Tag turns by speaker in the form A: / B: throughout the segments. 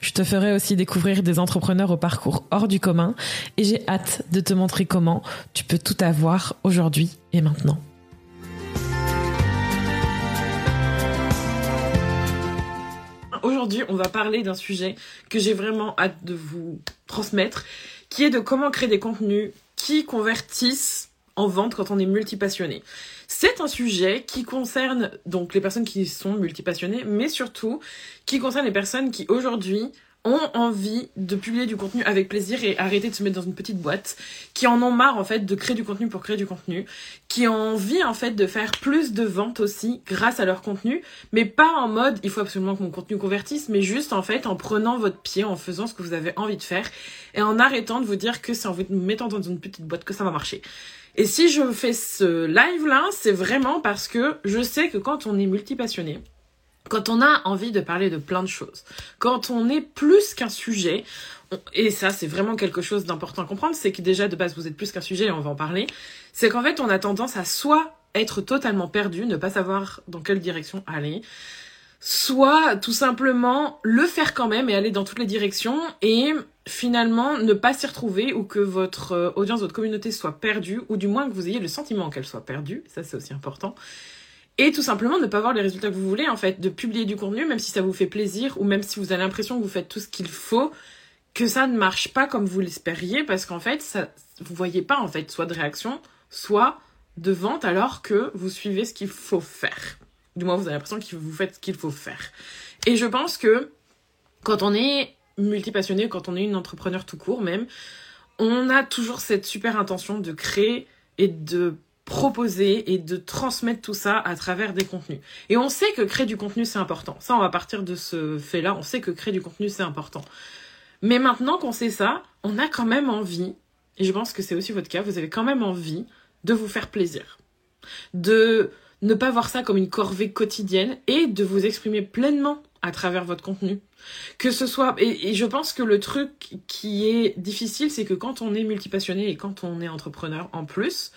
A: Je te ferai aussi découvrir des entrepreneurs au parcours hors du commun et j'ai hâte de te montrer comment tu peux tout avoir aujourd'hui et maintenant. Aujourd'hui, on va parler d'un sujet que j'ai vraiment hâte de vous transmettre, qui est de comment créer des contenus qui convertissent en vente quand on est multipassionné. C'est un sujet qui concerne donc les personnes qui sont multipassionnées, mais surtout qui concerne les personnes qui aujourd'hui ont envie de publier du contenu avec plaisir et arrêter de se mettre dans une petite boîte, qui en ont marre en fait de créer du contenu pour créer du contenu, qui ont envie en fait de faire plus de ventes aussi grâce à leur contenu, mais pas en mode il faut absolument que mon contenu convertisse, mais juste en fait en prenant votre pied, en faisant ce que vous avez envie de faire et en arrêtant de vous dire que c'est en vous mettant dans une petite boîte que ça va marcher. Et si je fais ce live là, c'est vraiment parce que je sais que quand on est multipassionné, quand on a envie de parler de plein de choses, quand on est plus qu'un sujet, et ça c'est vraiment quelque chose d'important à comprendre, c'est que déjà de base vous êtes plus qu'un sujet et on va en parler, c'est qu'en fait on a tendance à soit être totalement perdu, ne pas savoir dans quelle direction aller, soit tout simplement le faire quand même et aller dans toutes les directions et finalement ne pas s'y retrouver ou que votre euh, audience, votre communauté soit perdue ou du moins que vous ayez le sentiment qu'elle soit perdue, ça c'est aussi important. Et tout simplement ne pas avoir les résultats que vous voulez en fait, de publier du contenu même si ça vous fait plaisir ou même si vous avez l'impression que vous faites tout ce qu'il faut, que ça ne marche pas comme vous l'espériez parce qu'en fait ça, vous voyez pas en fait soit de réaction, soit de vente alors que vous suivez ce qu'il faut faire. Du moins, vous avez l'impression que vous faites ce qu'il faut faire. Et je pense que quand on est multipassionné, quand on est une entrepreneur tout court même, on a toujours cette super intention de créer et de proposer et de transmettre tout ça à travers des contenus. Et on sait que créer du contenu, c'est important. Ça, on va partir de ce fait-là. On sait que créer du contenu, c'est important. Mais maintenant qu'on sait ça, on a quand même envie, et je pense que c'est aussi votre cas, vous avez quand même envie de vous faire plaisir. De ne pas voir ça comme une corvée quotidienne et de vous exprimer pleinement à travers votre contenu. Que ce soit, et, je pense que le truc qui est difficile, c'est que quand on est multipassionné et quand on est entrepreneur en plus,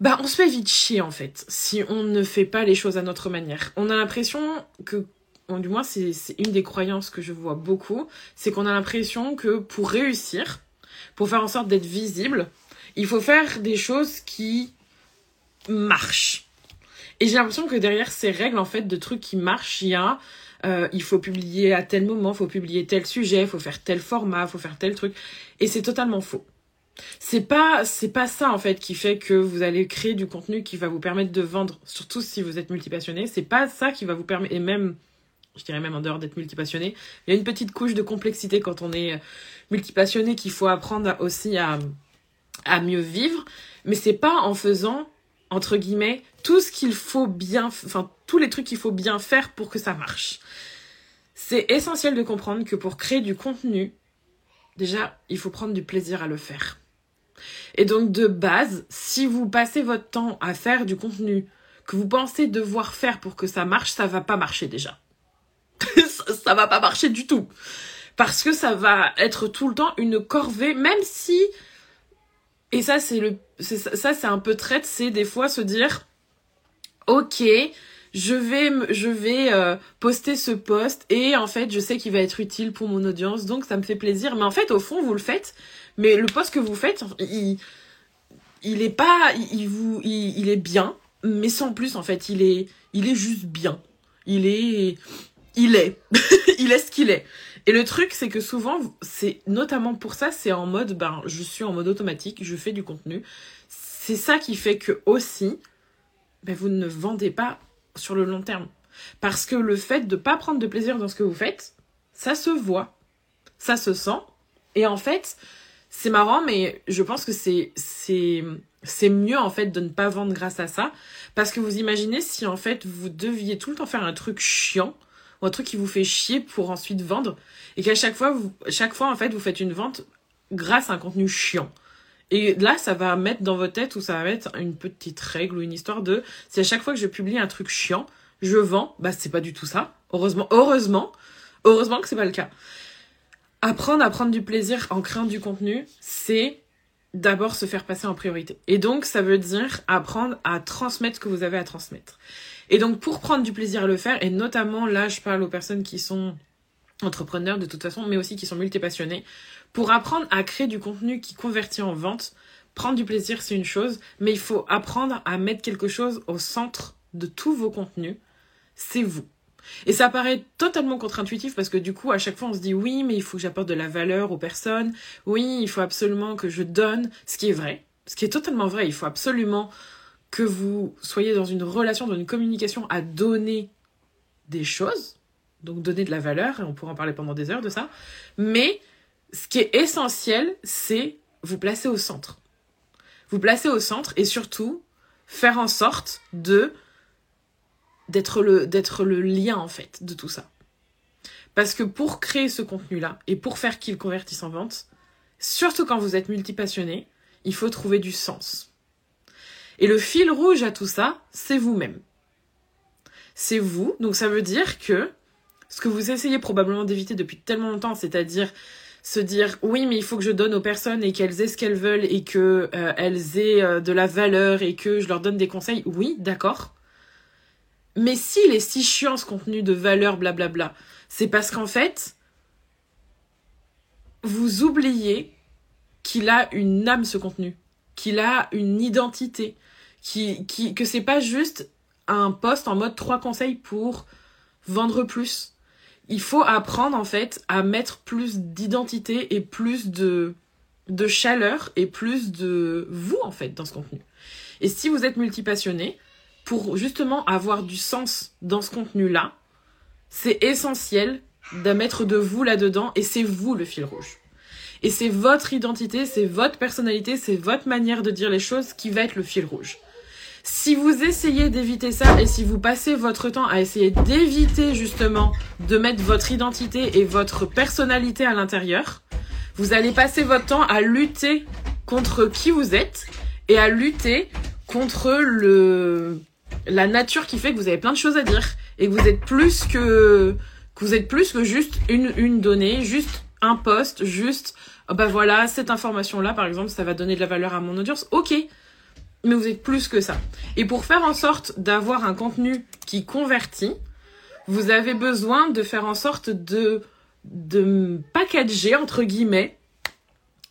A: bah on se fait vite chier en fait, si on ne fait pas les choses à notre manière. On a l'impression que, du moins c'est une des croyances que je vois beaucoup, c'est qu'on a l'impression que pour réussir, pour faire en sorte d'être visible, il faut faire des choses qui marchent et j'ai l'impression que derrière ces règles, en fait, de trucs qui marchent, il y a euh, il faut publier à tel moment, il faut publier tel sujet, il faut faire tel format, il faut faire tel truc. Et c'est totalement faux. C'est pas, c'est pas ça, en fait, qui fait que vous allez créer du contenu qui va vous permettre de vendre, surtout si vous êtes multipassionné. C'est pas ça qui va vous permettre, et même, je dirais même en dehors d'être multipassionné, il y a une petite couche de complexité quand on est multipassionné qu'il faut apprendre aussi à, à mieux vivre. Mais c'est pas en faisant entre guillemets, tout ce qu'il faut bien, enfin, tous les trucs qu'il faut bien faire pour que ça marche. C'est essentiel de comprendre que pour créer du contenu, déjà, il faut prendre du plaisir à le faire. Et donc, de base, si vous passez votre temps à faire du contenu que vous pensez devoir faire pour que ça marche, ça va pas marcher déjà. ça va pas marcher du tout. Parce que ça va être tout le temps une corvée, même si et ça, c'est le, ça, c'est un peu traite, c'est des fois se dire, ok, je vais, je vais euh, poster ce post et en fait, je sais qu'il va être utile pour mon audience, donc ça me fait plaisir. Mais en fait, au fond, vous le faites, mais le post que vous faites, il, il est pas, il, vous, il, il est bien, mais sans plus en fait, il est, il est juste bien. Il est, il est, il est ce qu'il est. Et le truc, c'est que souvent, c'est notamment pour ça, c'est en mode, ben, je suis en mode automatique, je fais du contenu. C'est ça qui fait que aussi, ben, vous ne vendez pas sur le long terme. Parce que le fait de pas prendre de plaisir dans ce que vous faites, ça se voit, ça se sent. Et en fait, c'est marrant, mais je pense que c'est, c'est, c'est mieux en fait de ne pas vendre grâce à ça. Parce que vous imaginez si en fait vous deviez tout le temps faire un truc chiant ou un truc qui vous fait chier pour ensuite vendre et qu'à chaque fois, chaque fois, en fait, vous faites une vente grâce à un contenu chiant. Et là, ça va mettre dans votre tête ou ça va mettre une petite règle ou une histoire de si à chaque fois que je publie un truc chiant, je vends, bah c'est pas du tout ça. Heureusement, heureusement, heureusement que c'est pas le cas. Apprendre à prendre du plaisir en créant du contenu, c'est d'abord se faire passer en priorité. Et donc, ça veut dire apprendre à transmettre ce que vous avez à transmettre. Et donc, pour prendre du plaisir à le faire, et notamment là, je parle aux personnes qui sont entrepreneurs de toute façon, mais aussi qui sont multipassionnés, pour apprendre à créer du contenu qui convertit en vente, prendre du plaisir, c'est une chose, mais il faut apprendre à mettre quelque chose au centre de tous vos contenus, c'est vous. Et ça paraît totalement contre-intuitif parce que du coup, à chaque fois, on se dit oui, mais il faut que j'apporte de la valeur aux personnes. Oui, il faut absolument que je donne, ce qui est vrai, ce qui est totalement vrai. Il faut absolument que vous soyez dans une relation, dans une communication à donner des choses, donc donner de la valeur, et on pourra en parler pendant des heures de ça. Mais ce qui est essentiel, c'est vous placer au centre. Vous placer au centre et surtout faire en sorte de d'être le, d'être le lien en fait de tout ça. Parce que pour créer ce contenu-là et pour faire qu'il convertisse en vente, surtout quand vous êtes multipassionné, il faut trouver du sens. Et le fil rouge à tout ça, c'est vous-même. C'est vous, donc ça veut dire que ce que vous essayez probablement d'éviter depuis tellement longtemps, c'est-à-dire se dire oui mais il faut que je donne aux personnes et qu'elles aient ce qu'elles veulent et que euh, aient euh, de la valeur et que je leur donne des conseils, oui, d'accord. Mais s'il est si chiant ce contenu de valeur, blablabla, c'est parce qu'en fait, vous oubliez qu'il a une âme ce contenu, qu'il a une identité, qui, qui, que c'est pas juste un poste en mode trois conseils pour vendre plus. Il faut apprendre en fait à mettre plus d'identité et plus de, de chaleur et plus de vous en fait dans ce contenu. Et si vous êtes multipassionné, pour justement avoir du sens dans ce contenu-là, c'est essentiel de mettre de vous là-dedans et c'est vous le fil rouge. Et c'est votre identité, c'est votre personnalité, c'est votre manière de dire les choses qui va être le fil rouge. Si vous essayez d'éviter ça et si vous passez votre temps à essayer d'éviter justement de mettre votre identité et votre personnalité à l'intérieur, vous allez passer votre temps à lutter contre qui vous êtes et à lutter contre le la nature qui fait que vous avez plein de choses à dire et que vous êtes plus que, que vous êtes plus que juste une, une donnée, juste un poste, juste oh bah voilà, cette information là par exemple, ça va donner de la valeur à mon audience. OK. Mais vous êtes plus que ça. Et pour faire en sorte d'avoir un contenu qui convertit, vous avez besoin de faire en sorte de de packager entre guillemets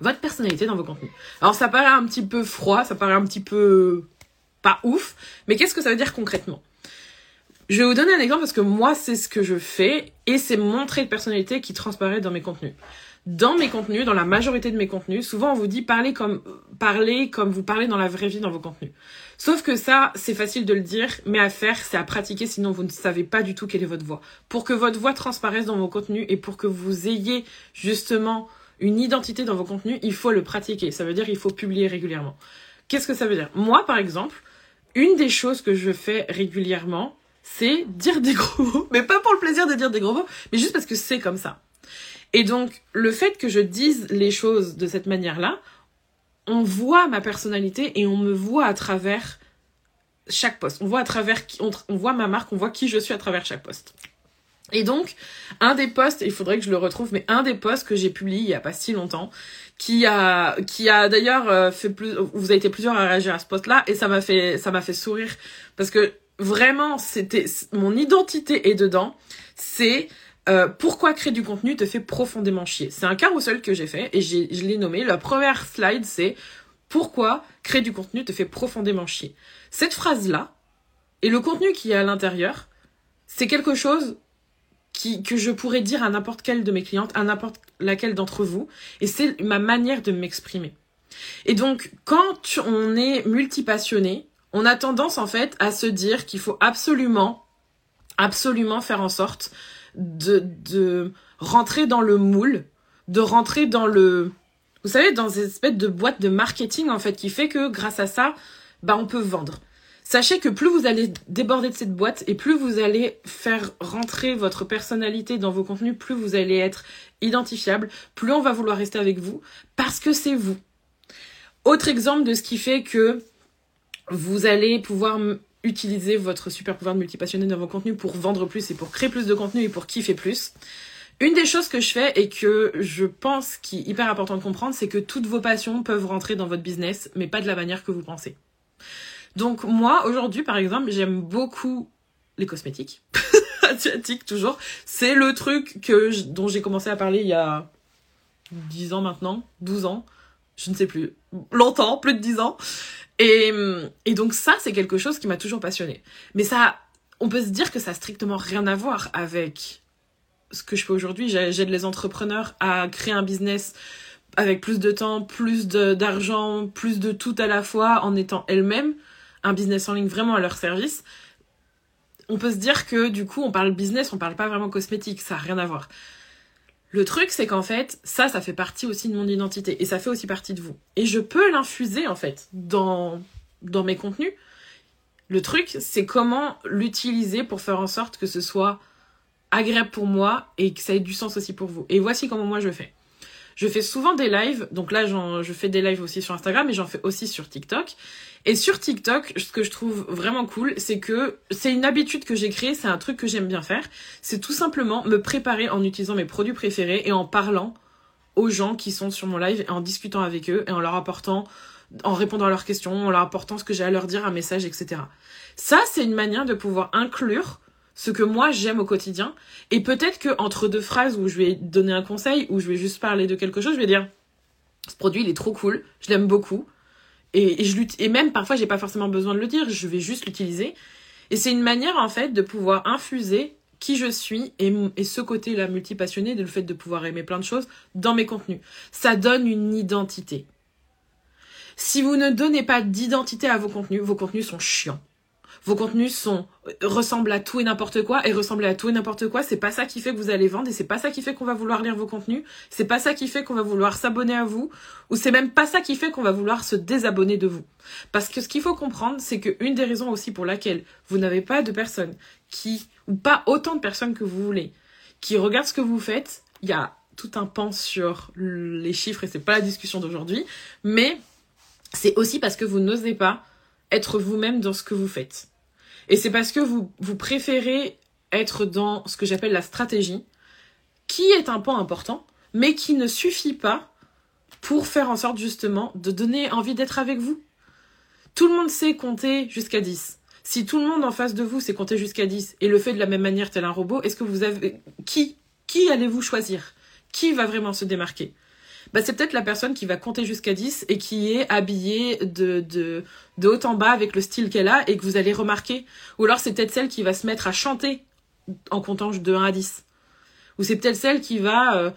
A: votre personnalité dans vos contenus. Alors ça paraît un petit peu froid, ça paraît un petit peu pas ouf. Mais qu'est-ce que ça veut dire concrètement? Je vais vous donner un exemple parce que moi, c'est ce que je fais et c'est mon trait de personnalité qui transparaît dans mes contenus. Dans mes contenus, dans la majorité de mes contenus, souvent on vous dit parler comme parler comme vous parlez dans la vraie vie dans vos contenus. Sauf que ça, c'est facile de le dire, mais à faire, c'est à pratiquer, sinon vous ne savez pas du tout quelle est votre voix. Pour que votre voix transparaisse dans vos contenus et pour que vous ayez justement une identité dans vos contenus, il faut le pratiquer. Ça veut dire il faut publier régulièrement. Qu'est-ce que ça veut dire? Moi, par exemple, une des choses que je fais régulièrement, c'est dire des gros mots. Mais pas pour le plaisir de dire des gros mots, mais juste parce que c'est comme ça. Et donc, le fait que je dise les choses de cette manière-là, on voit ma personnalité et on me voit à travers chaque poste. On voit à travers, on, on voit ma marque, on voit qui je suis à travers chaque poste. Et donc, un des posts, il faudrait que je le retrouve, mais un des posts que j'ai publié il y a pas si longtemps, qui a, qui a d'ailleurs euh, fait plus, vous avez été plusieurs à réagir à ce post-là, et ça m'a fait, ça m'a fait sourire, parce que vraiment, c'était, mon identité est dedans, c'est, euh, pourquoi créer du contenu te fait profondément chier? C'est un carousel que j'ai fait, et je l'ai nommé, la première slide, c'est, pourquoi créer du contenu te fait profondément chier? Cette phrase-là, et le contenu qui est à l'intérieur, c'est quelque chose qui, que je pourrais dire à n'importe quelle de mes clientes, à n'importe laquelle d'entre vous. Et c'est ma manière de m'exprimer. Et donc, quand on est multipassionné, on a tendance en fait à se dire qu'il faut absolument, absolument faire en sorte de, rentrer dans le moule, de rentrer dans le, vous savez, dans cette espèce de boîte de marketing en fait qui fait que grâce à ça, bah on peut vendre. Sachez que plus vous allez déborder de cette boîte et plus vous allez faire rentrer votre personnalité dans vos contenus, plus vous allez être identifiable, plus on va vouloir rester avec vous parce que c'est vous. Autre exemple de ce qui fait que vous allez pouvoir utiliser votre super pouvoir de multipassionné dans vos contenus pour vendre plus et pour créer plus de contenu et pour kiffer plus. Une des choses que je fais et que je pense qui est hyper important de comprendre, c'est que toutes vos passions peuvent rentrer dans votre business, mais pas de la manière que vous pensez. Donc moi, aujourd'hui, par exemple, j'aime beaucoup les cosmétiques. Asiatiques, toujours. C'est le truc que dont j'ai commencé à parler il y a 10 ans maintenant, 12 ans, je ne sais plus, longtemps, plus de 10 ans. Et, et donc ça, c'est quelque chose qui m'a toujours passionné. Mais ça, on peut se dire que ça a strictement rien à voir avec ce que je fais aujourd'hui. J'aide les entrepreneurs à créer un business avec plus de temps, plus d'argent, plus de tout à la fois en étant elles-mêmes un business en ligne vraiment à leur service, on peut se dire que du coup, on parle business, on parle pas vraiment cosmétique, ça n'a rien à voir. Le truc, c'est qu'en fait, ça, ça fait partie aussi de mon identité et ça fait aussi partie de vous. Et je peux l'infuser en fait dans, mes contenus. Le truc, c'est comment l'utiliser pour faire en sorte que ce soit agréable pour moi et que ça ait du sens aussi pour vous. Et voici comment moi je fais. Je fais souvent des lives, donc là je fais des lives aussi sur Instagram, mais j'en fais aussi sur TikTok. Et sur TikTok, ce que je trouve vraiment cool, c'est que c'est une habitude que j'ai créée, c'est un truc que j'aime bien faire. C'est tout simplement me préparer en utilisant mes produits préférés et en parlant aux gens qui sont sur mon live et en discutant avec eux et en leur apportant, en répondant à leurs questions, en leur apportant ce que j'ai à leur dire, un message, etc. Ça, c'est une manière de pouvoir inclure ce que moi j'aime au quotidien. Et peut-être que entre deux phrases où je vais donner un conseil, ou je vais juste parler de quelque chose, je vais dire ce produit il est trop cool, je l'aime beaucoup. Et, je et même parfois j'ai pas forcément besoin de le dire, je vais juste l'utiliser. Et c'est une manière en fait de pouvoir infuser qui je suis et, et ce côté-là multipassionné, de le fait de pouvoir aimer plein de choses dans mes contenus. Ça donne une identité. Si vous ne donnez pas d'identité à vos contenus, vos contenus sont chiants vos contenus sont ressemblent à tout et n'importe quoi et ressemblent à tout et n'importe quoi, c'est pas ça qui fait que vous allez vendre et c'est pas ça qui fait qu'on va vouloir lire vos contenus, c'est pas ça qui fait qu'on va vouloir s'abonner à vous ou c'est même pas ça qui fait qu'on va vouloir se désabonner de vous. Parce que ce qu'il faut comprendre, c'est que une des raisons aussi pour laquelle vous n'avez pas de personnes qui ou pas autant de personnes que vous voulez qui regardent ce que vous faites, il y a tout un pan sur les chiffres et c'est pas la discussion d'aujourd'hui, mais c'est aussi parce que vous n'osez pas être vous-même dans ce que vous faites. Et c'est parce que vous, préférez être dans ce que j'appelle la stratégie, qui est un point important, mais qui ne suffit pas pour faire en sorte justement de donner envie d'être avec vous. Tout le monde sait compter jusqu'à 10. Si tout le monde en face de vous sait compter jusqu'à 10 et le fait de la même manière tel un robot, est-ce que vous avez qui qui allez-vous choisir? Qui va vraiment se démarquer? Bah, c'est peut-être la personne qui va compter jusqu'à 10 et qui est habillée de, de, de haut en bas avec le style qu'elle a et que vous allez remarquer. Ou alors c'est peut-être celle qui va se mettre à chanter en comptant de 1 à 10. Ou c'est peut-être celle qui va, euh,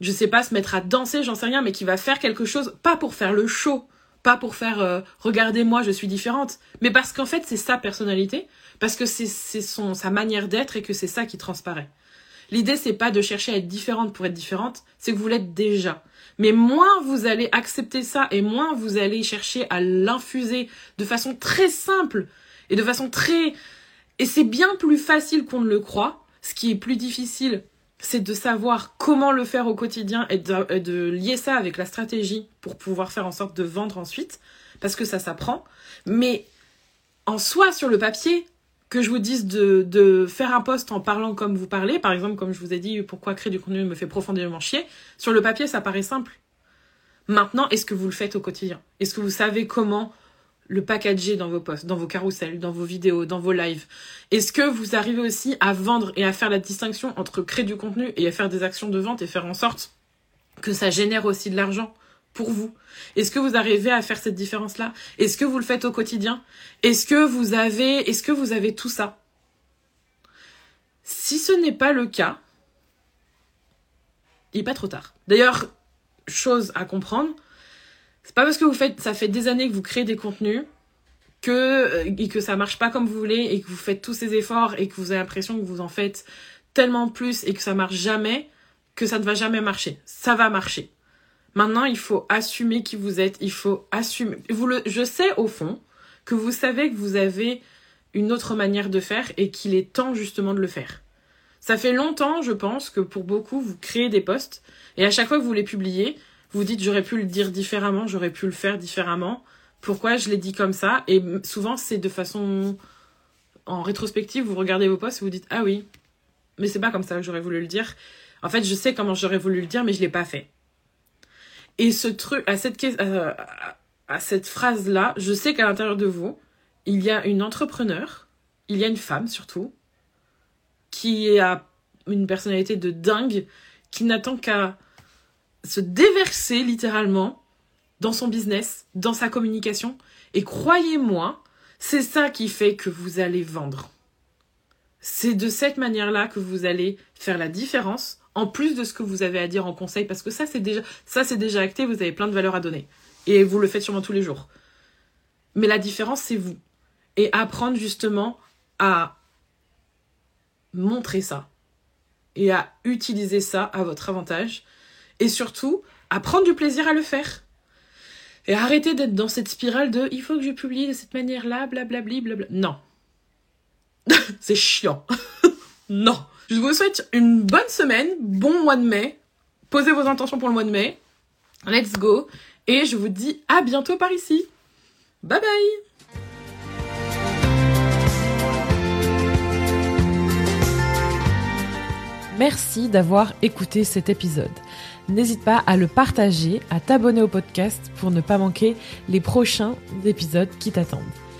A: je sais pas, se mettre à danser, j'en sais rien, mais qui va faire quelque chose, pas pour faire le show, pas pour faire euh, regardez-moi, je suis différente, mais parce qu'en fait c'est sa personnalité, parce que c'est sa manière d'être et que c'est ça qui transparaît. L'idée c'est pas de chercher à être différente pour être différente, c'est que vous l'êtes déjà. Mais moins vous allez accepter ça et moins vous allez chercher à l'infuser de façon très simple et de façon très... Et c'est bien plus facile qu'on ne le croit. Ce qui est plus difficile, c'est de savoir comment le faire au quotidien et de, lier ça avec la stratégie pour pouvoir faire en sorte de vendre ensuite, parce que ça s'apprend. Mais en soi, sur le papier, que je vous dise de, faire un post en parlant comme vous parlez, par exemple, comme je vous ai dit, pourquoi créer du contenu me fait profondément chier, sur le papier, ça paraît simple. Maintenant, est-ce que vous le faites au quotidien? Est-ce que vous savez comment le packager dans vos posts, dans vos carousels, dans vos vidéos, dans vos lives? Est-ce que vous arrivez aussi à vendre et à faire la distinction entre créer du contenu et à faire des actions de vente et faire en sorte que ça génère aussi de l'argent? Pour vous Est-ce que vous arrivez à faire cette différence-là? Est-ce que vous le faites au quotidien? Est-ce que vous avez est-ce que vous avez tout ça? Si ce n'est pas le cas, il n'est pas trop tard. D'ailleurs, chose à comprendre, c'est pas parce que vous faites ça fait des années que vous créez des contenus que euh, et que ça marche pas comme vous voulez et que vous faites tous ces efforts et que vous avez l'impression que vous en faites tellement plus et que ça marche jamais que ça ne va jamais marcher. Ça va marcher. Maintenant, il faut assumer qui vous êtes, il faut assumer. Je sais au fond que vous savez que vous avez une autre manière de faire et qu'il est temps justement de le faire. Ça fait longtemps, je pense, que pour beaucoup, vous créez des posts et à chaque fois que vous les publiez, vous dites j'aurais pu le dire différemment, j'aurais pu le faire différemment. Pourquoi je l'ai dit comme ça? Et souvent, c'est de façon en rétrospective, vous regardez vos posts et vous dites ah oui, mais c'est pas comme ça que j'aurais voulu le dire. En fait, je sais comment j'aurais voulu le dire, mais je l'ai pas fait. Et ce truc, à cette, euh, à cette phrase-là, je sais qu'à l'intérieur de vous, il y a une entrepreneur, il y a une femme surtout, qui a une personnalité de dingue, qui n'attend qu'à se déverser littéralement dans son business, dans sa communication. Et croyez-moi, c'est ça qui fait que vous allez vendre. C'est de cette manière-là que vous allez faire la différence, en plus de ce que vous avez à dire en conseil, parce que ça c'est déjà, ça c'est déjà acté, vous avez plein de valeurs à donner. Et vous le faites sûrement tous les jours. Mais la différence, c'est vous. Et apprendre justement à montrer ça. Et à utiliser ça à votre avantage. Et surtout, à prendre du plaisir à le faire. Et arrêter d'être dans cette spirale de il faut que je publie de cette manière-là, blablabli, blabla. Non. c'est chiant. non. Je vous souhaite une bonne semaine, bon mois de mai. Posez vos intentions pour le mois de mai. Let's go. Et je vous dis à bientôt par ici. Bye bye
B: Merci d'avoir écouté cet épisode. N'hésite pas à le partager, à t'abonner au podcast pour ne pas manquer les prochains épisodes qui t'attendent.